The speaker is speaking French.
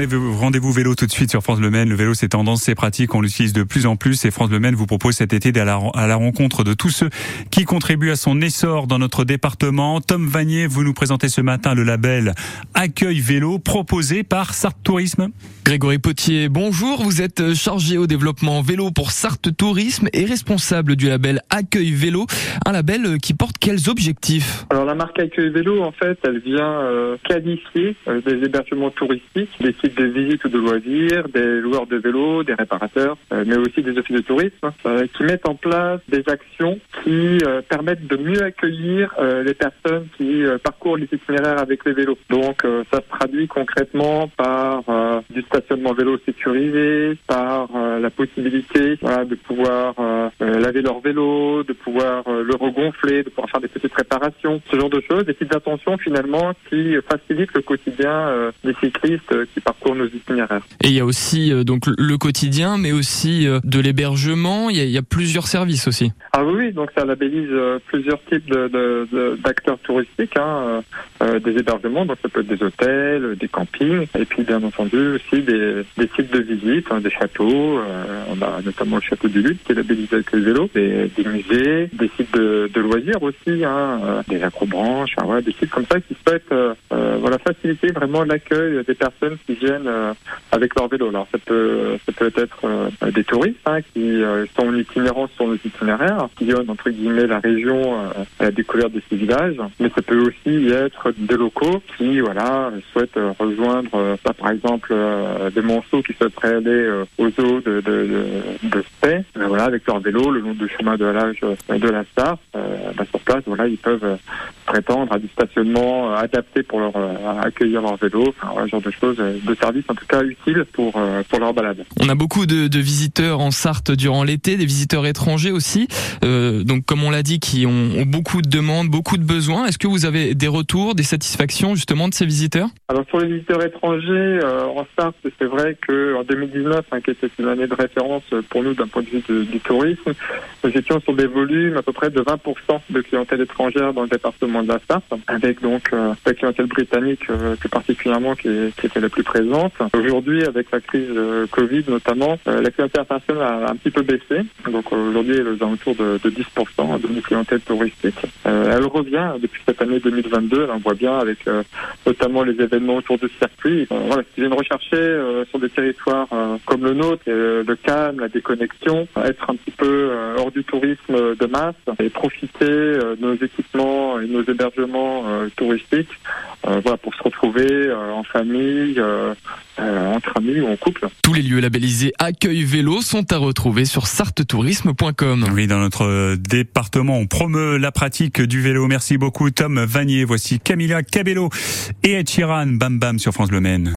Rendez-vous vélo tout de suite sur France Le Maine. Le vélo, c'est tendance, c'est pratique, on l'utilise de plus en plus. Et France Le Maine vous propose cet été d'aller à la rencontre de tous ceux qui contribuent à son essor dans notre département. Tom Vanier, vous nous présentez ce matin le label Accueil Vélo proposé par Sarthe Tourisme. Grégory Potier, bonjour. Vous êtes chargé au développement vélo pour Sarthe Tourisme et responsable du label Accueil Vélo. Un label qui porte quels objectifs? Alors la marque Accueil Vélo, en fait, elle vient euh, qualifier euh, des hébergements touristiques, des de visite ou de loisirs, des loueurs de vélos, des réparateurs, euh, mais aussi des offices de tourisme, euh, qui mettent en place des actions qui euh, permettent de mieux accueillir les personnes qui parcourent les itinéraires avec les vélos. Donc ça se traduit concrètement par du stationnement vélo sécurisé, par la possibilité de pouvoir laver leur vélo, de pouvoir le regonfler, de pouvoir faire des petites réparations, ce genre de choses, des petites attentions finalement qui facilitent le quotidien des cyclistes qui parcourent nos itinéraires. Et il y a aussi euh, donc le quotidien, mais aussi euh, de l'hébergement. Il, y, a, plusieurs services aussi. Ah oui, donc ça labellise euh, plusieurs types d'acteurs de, touristiques, hein, des hébergements, donc ça peut être des hôtels, des campings, et puis bien entendu aussi des, des sites de visite, hein, des châteaux. on a notamment le château du Lutte qui est labellisé avec le vélo, des, des musées, des sites de, de loisirs aussi, hein, des acrobranches, ouais, des sites comme ça qui souhaitent voilà faciliter vraiment l'accueil des personnes qui viennent euh, avec leur vélo. Alors ça peut être euh, des touristes hein, qui euh, sont en itinérance sur nos itinéraires, qui viennent entre guillemets la région à la découverte de ces villages, mais ça peut aussi être des locaux qui voilà souhaitent rejoindre bah, par exemple des monceaux qui souhaiteraient aller aux eaux de de, voilà avec leur vélo le long du chemin de l'âge de la Star. Bah, sur place voilà ils peuvent prétendre à du stationnement adapté pour leur accueillir leur vélo, enfin voilà, genre de choses de service en tout cas utile pour, euh, pour leur balade. On a beaucoup de, de visiteurs en Sarthe durant l'été, des visiteurs étrangers aussi, euh, donc comme on l'a dit, qui ont, beaucoup de demandes, beaucoup de besoins. Est-ce que vous avez des retours, des satisfactions justement de ces visiteurs? Alors sur les visiteurs étrangers euh, en Sarthe, c'est vrai que en 2019, hein, qui était une année de référence pour nous d'un point de vue du tourisme, nous étions sur des volumes à peu près de 20% de clientèle étrangère dans le département de la Sarthe, avec donc euh, la clientèle britannique plus particulièrement qui, était la plus présente Aujourd'hui, avec la crise euh, Covid notamment, euh, la clientèle internationale a un petit peu baissé. Donc aujourd'hui, elle est aux alentours de, de 10% de nos clientèle touristique. Euh, elle revient depuis cette année 2022. on voit bien avec notamment les événements autour du circuit. voilà, ce viennent rechercher sur des territoires comme le nôtre, le calme, la déconnexion, être un petit peu hors du tourisme de masse et profiter de nos équipements et nos hébergements touristiques voilà, pour se retrouver en famille, euh, entre amis ou en couple. Tous les lieux labellisés Accueil Vélo sont à retrouver sur sartetourisme.com. Oui, dans notre département, on promeut la pratique du vélo. Merci beaucoup Tom Vanier. Voici Camilla Cabello et Ed Sheeran, Bam Bam sur France Le Maine.